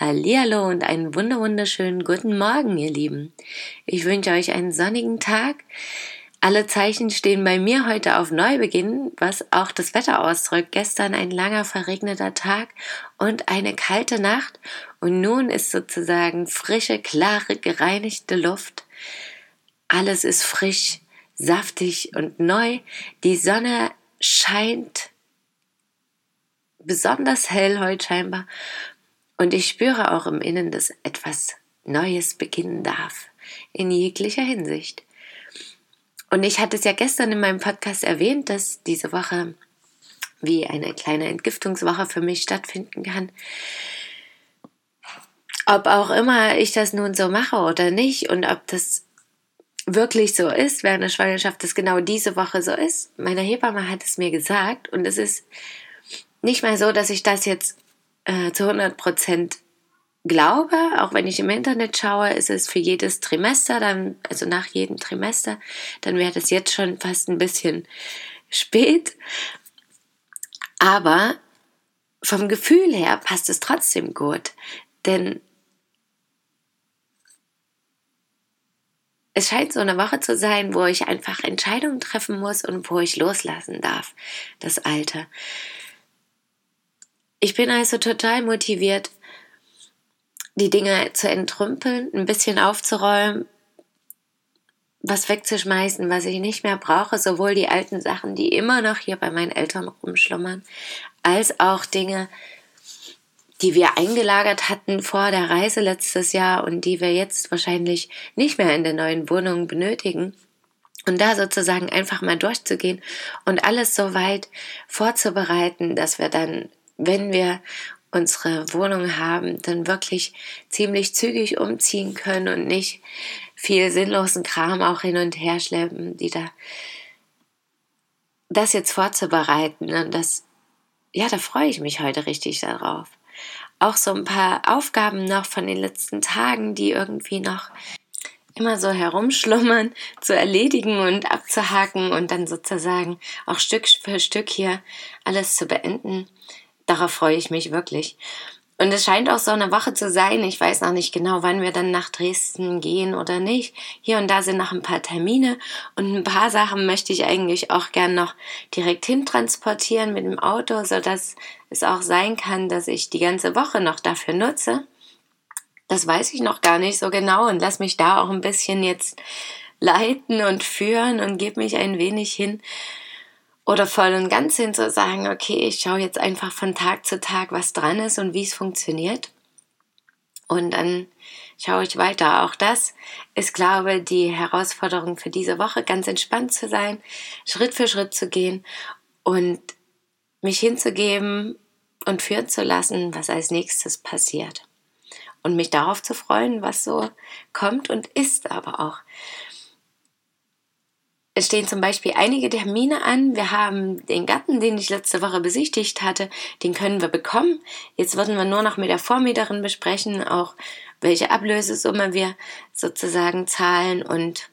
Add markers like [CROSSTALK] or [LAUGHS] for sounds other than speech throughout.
Hallihallo und einen wunderschönen guten Morgen, ihr Lieben. Ich wünsche euch einen sonnigen Tag. Alle Zeichen stehen bei mir heute auf Neubeginn, was auch das Wetter ausdrückt. Gestern ein langer verregneter Tag und eine kalte Nacht und nun ist sozusagen frische, klare, gereinigte Luft. Alles ist frisch, saftig und neu. Die Sonne scheint besonders hell heute scheinbar und ich spüre auch im Innen, dass etwas Neues beginnen darf, in jeglicher Hinsicht. Und ich hatte es ja gestern in meinem Podcast erwähnt, dass diese Woche wie eine kleine Entgiftungswoche für mich stattfinden kann. Ob auch immer ich das nun so mache oder nicht und ob das wirklich so ist während der Schwangerschaft, dass genau diese Woche so ist. Meine Hebamme hat es mir gesagt und es ist nicht mal so, dass ich das jetzt äh, zu 100 Prozent glaube, auch wenn ich im Internet schaue, ist es für jedes Trimester, dann, also nach jedem Trimester, dann wäre das jetzt schon fast ein bisschen spät. Aber vom Gefühl her passt es trotzdem gut, denn es scheint so eine Woche zu sein, wo ich einfach Entscheidungen treffen muss und wo ich loslassen darf, das Alte. Ich bin also total motiviert, die Dinge zu entrümpeln, ein bisschen aufzuräumen, was wegzuschmeißen, was ich nicht mehr brauche, sowohl die alten Sachen, die immer noch hier bei meinen Eltern rumschlummern, als auch Dinge, die wir eingelagert hatten vor der Reise letztes Jahr und die wir jetzt wahrscheinlich nicht mehr in der neuen Wohnung benötigen. Und da sozusagen einfach mal durchzugehen und alles so weit vorzubereiten, dass wir dann wenn wir unsere Wohnung haben, dann wirklich ziemlich zügig umziehen können und nicht viel sinnlosen Kram auch hin und her schleppen, die da das jetzt vorzubereiten. Und das ja, da freue ich mich heute richtig darauf. Auch so ein paar Aufgaben noch von den letzten Tagen, die irgendwie noch immer so herumschlummern, [LAUGHS] zu erledigen und abzuhaken und dann sozusagen auch Stück für Stück hier alles zu beenden darauf freue ich mich wirklich. Und es scheint auch so eine Woche zu sein. Ich weiß noch nicht genau, wann wir dann nach Dresden gehen oder nicht. Hier und da sind noch ein paar Termine und ein paar Sachen möchte ich eigentlich auch gern noch direkt hintransportieren mit dem Auto, sodass es auch sein kann, dass ich die ganze Woche noch dafür nutze. Das weiß ich noch gar nicht so genau und lass mich da auch ein bisschen jetzt leiten und führen und gebe mich ein wenig hin, oder voll und ganz hin zu sagen, okay, ich schaue jetzt einfach von Tag zu Tag, was dran ist und wie es funktioniert. Und dann schaue ich weiter. Auch das ist, glaube ich, die Herausforderung für diese Woche, ganz entspannt zu sein, Schritt für Schritt zu gehen und mich hinzugeben und führen zu lassen, was als nächstes passiert. Und mich darauf zu freuen, was so kommt und ist aber auch. Es stehen zum Beispiel einige Termine an. Wir haben den Garten, den ich letzte Woche besichtigt hatte, den können wir bekommen. Jetzt würden wir nur noch mit der Vormieterin besprechen, auch welche Ablösesumme wir sozusagen zahlen und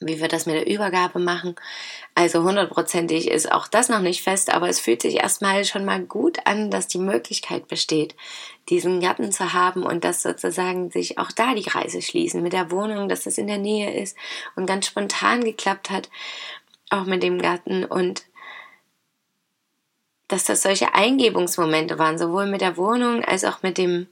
wie wir das mit der Übergabe machen. Also hundertprozentig ist auch das noch nicht fest, aber es fühlt sich erstmal schon mal gut an, dass die Möglichkeit besteht, diesen Garten zu haben und dass sozusagen sich auch da die Kreise schließen mit der Wohnung, dass das in der Nähe ist und ganz spontan geklappt hat, auch mit dem Garten und dass das solche Eingebungsmomente waren, sowohl mit der Wohnung als auch mit dem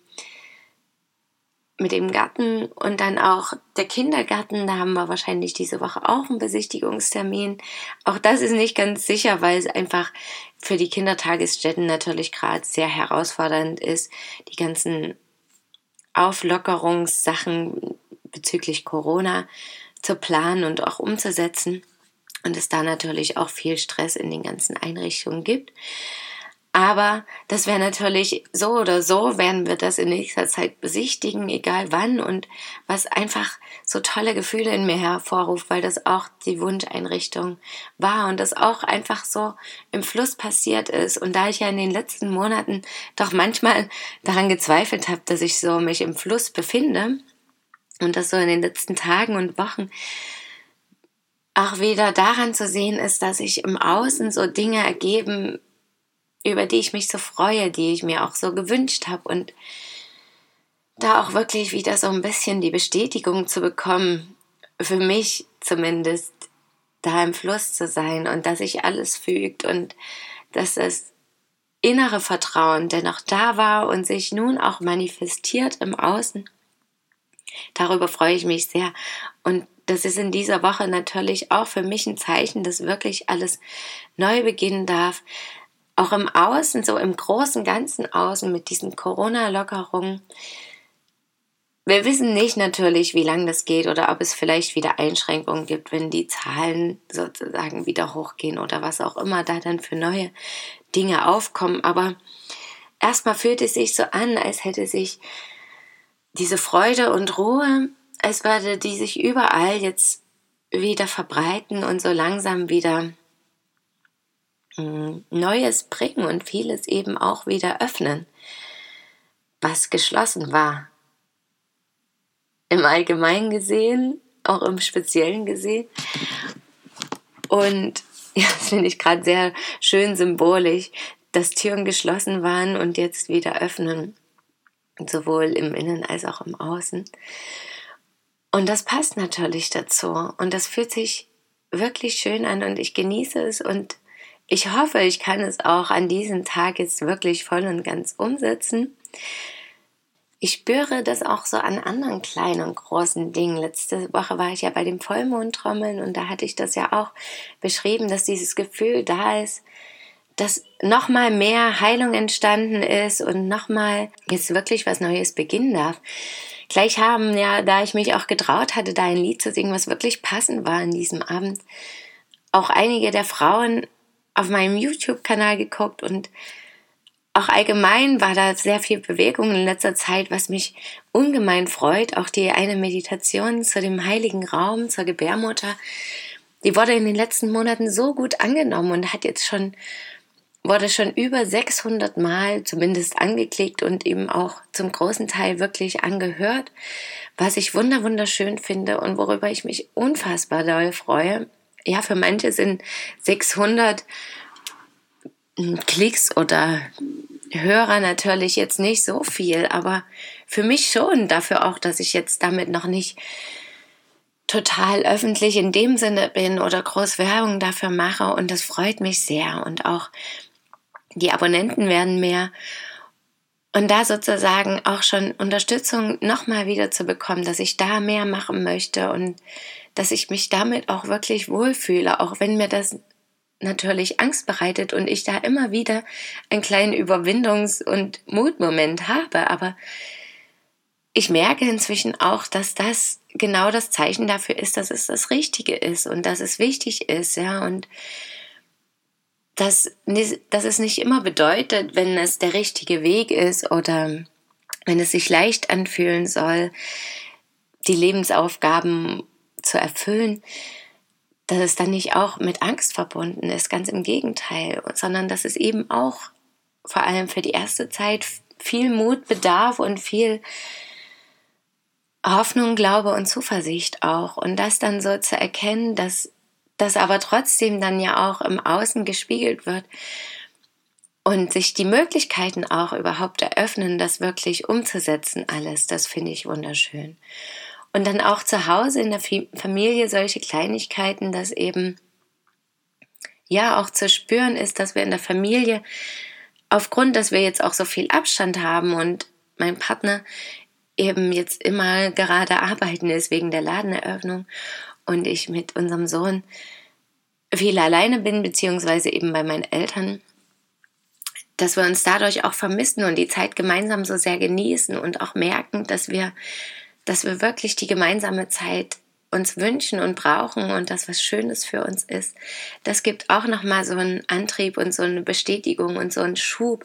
mit dem Garten und dann auch der Kindergarten, da haben wir wahrscheinlich diese Woche auch einen Besichtigungstermin. Auch das ist nicht ganz sicher, weil es einfach für die Kindertagesstätten natürlich gerade sehr herausfordernd ist, die ganzen Auflockerungssachen bezüglich Corona zu planen und auch umzusetzen und es da natürlich auch viel Stress in den ganzen Einrichtungen gibt. Aber das wäre natürlich so oder so, werden wir das in nächster Zeit besichtigen, egal wann und was einfach so tolle Gefühle in mir hervorruft, weil das auch die Wunscheinrichtung war und das auch einfach so im Fluss passiert ist. Und da ich ja in den letzten Monaten doch manchmal daran gezweifelt habe, dass ich so mich im Fluss befinde und das so in den letzten Tagen und Wochen auch wieder daran zu sehen ist, dass sich im Außen so Dinge ergeben, über die ich mich so freue, die ich mir auch so gewünscht habe und da auch wirklich wieder so ein bisschen die Bestätigung zu bekommen, für mich zumindest, da im Fluss zu sein und dass sich alles fügt und dass das innere Vertrauen dennoch da war und sich nun auch manifestiert im Außen. Darüber freue ich mich sehr. Und das ist in dieser Woche natürlich auch für mich ein Zeichen, dass wirklich alles neu beginnen darf, auch im Außen, so im großen ganzen Außen mit diesen Corona-Lockerungen. Wir wissen nicht natürlich, wie lange das geht oder ob es vielleicht wieder Einschränkungen gibt, wenn die Zahlen sozusagen wieder hochgehen oder was auch immer da dann für neue Dinge aufkommen. Aber erstmal fühlt es sich so an, als hätte sich diese Freude und Ruhe, als würde die sich überall jetzt wieder verbreiten und so langsam wieder Neues bringen und vieles eben auch wieder öffnen, was geschlossen war. Im Allgemeinen gesehen, auch im Speziellen gesehen. Und [LAUGHS] ja, das finde ich gerade sehr schön symbolisch, dass Türen geschlossen waren und jetzt wieder öffnen, sowohl im Innen als auch im Außen. Und das passt natürlich dazu und das fühlt sich wirklich schön an und ich genieße es und ich hoffe, ich kann es auch an diesem Tag jetzt wirklich voll und ganz umsetzen. Ich spüre das auch so an anderen kleinen und großen Dingen. Letzte Woche war ich ja bei dem Vollmondtrommeln und da hatte ich das ja auch beschrieben, dass dieses Gefühl da ist, dass nochmal mehr Heilung entstanden ist und nochmal jetzt wirklich was Neues beginnen darf. Gleich haben ja, da ich mich auch getraut hatte, da ein Lied zu singen, was wirklich passend war an diesem Abend, auch einige der Frauen auf meinem YouTube-Kanal geguckt und auch allgemein war da sehr viel Bewegung in letzter Zeit, was mich ungemein freut. Auch die eine Meditation zu dem heiligen Raum, zur Gebärmutter, die wurde in den letzten Monaten so gut angenommen und hat jetzt schon, wurde schon über 600 Mal zumindest angeklickt und eben auch zum großen Teil wirklich angehört, was ich wunder wunderschön finde und worüber ich mich unfassbar doll freue ja, für manche sind 600 Klicks oder Hörer natürlich jetzt nicht so viel, aber für mich schon dafür auch, dass ich jetzt damit noch nicht total öffentlich in dem Sinne bin oder groß Werbung dafür mache und das freut mich sehr und auch die Abonnenten werden mehr. Und da sozusagen auch schon Unterstützung nochmal wieder zu bekommen, dass ich da mehr machen möchte und dass ich mich damit auch wirklich wohlfühle, auch wenn mir das natürlich Angst bereitet und ich da immer wieder einen kleinen Überwindungs- und Mutmoment habe. Aber ich merke inzwischen auch, dass das genau das Zeichen dafür ist, dass es das Richtige ist und dass es wichtig ist, ja, und dass, dass es nicht immer bedeutet, wenn es der richtige Weg ist oder wenn es sich leicht anfühlen soll, die Lebensaufgaben zu erfüllen, dass es dann nicht auch mit Angst verbunden ist, ganz im Gegenteil, sondern dass es eben auch vor allem für die erste Zeit viel Mut bedarf und viel Hoffnung, Glaube und Zuversicht auch. Und das dann so zu erkennen, dass das aber trotzdem dann ja auch im Außen gespiegelt wird und sich die Möglichkeiten auch überhaupt eröffnen, das wirklich umzusetzen, alles, das finde ich wunderschön. Und dann auch zu Hause in der Familie solche Kleinigkeiten, dass eben ja auch zu spüren ist, dass wir in der Familie aufgrund, dass wir jetzt auch so viel Abstand haben und mein Partner eben jetzt immer gerade arbeiten ist wegen der Ladeneröffnung und ich mit unserem Sohn viel alleine bin, beziehungsweise eben bei meinen Eltern, dass wir uns dadurch auch vermissen und die Zeit gemeinsam so sehr genießen und auch merken, dass wir dass wir wirklich die gemeinsame Zeit uns wünschen und brauchen und das was Schönes für uns ist, das gibt auch noch mal so einen Antrieb und so eine Bestätigung und so einen Schub,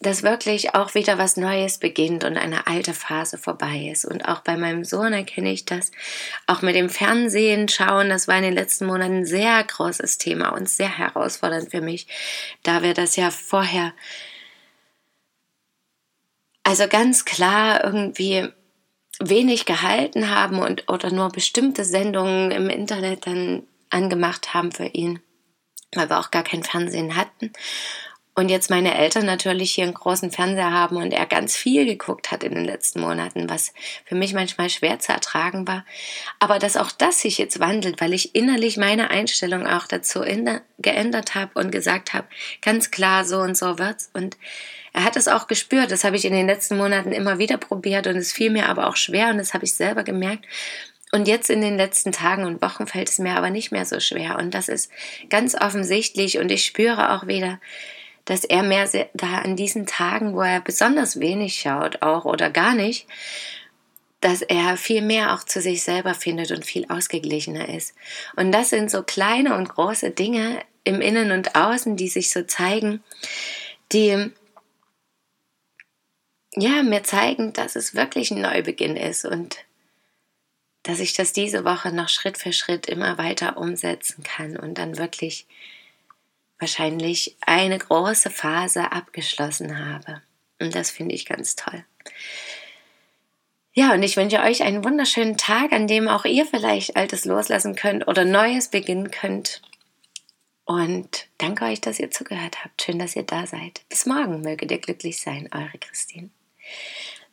dass wirklich auch wieder was Neues beginnt und eine alte Phase vorbei ist. Und auch bei meinem Sohn erkenne ich das. Auch mit dem Fernsehen schauen, das war in den letzten Monaten ein sehr großes Thema und sehr herausfordernd für mich, da wir das ja vorher also ganz klar irgendwie wenig gehalten haben und oder nur bestimmte Sendungen im Internet dann angemacht haben für ihn, weil wir auch gar kein Fernsehen hatten. Und jetzt meine Eltern natürlich hier einen großen Fernseher haben und er ganz viel geguckt hat in den letzten Monaten, was für mich manchmal schwer zu ertragen war. Aber dass auch das sich jetzt wandelt, weil ich innerlich meine Einstellung auch dazu geändert habe und gesagt habe, ganz klar, so und so wird's. Und er hat es auch gespürt. Das habe ich in den letzten Monaten immer wieder probiert und es fiel mir aber auch schwer und das habe ich selber gemerkt. Und jetzt in den letzten Tagen und Wochen fällt es mir aber nicht mehr so schwer. Und das ist ganz offensichtlich und ich spüre auch wieder, dass er mehr da an diesen Tagen, wo er besonders wenig schaut, auch oder gar nicht, dass er viel mehr auch zu sich selber findet und viel ausgeglichener ist. Und das sind so kleine und große Dinge im Innen und Außen, die sich so zeigen, die ja mir zeigen, dass es wirklich ein Neubeginn ist und dass ich das diese Woche noch Schritt für Schritt immer weiter umsetzen kann und dann wirklich wahrscheinlich eine große Phase abgeschlossen habe. Und das finde ich ganz toll. Ja, und ich wünsche euch einen wunderschönen Tag, an dem auch ihr vielleicht Altes loslassen könnt oder Neues beginnen könnt. Und danke euch, dass ihr zugehört habt. Schön, dass ihr da seid. Bis morgen möget ihr glücklich sein, eure Christine.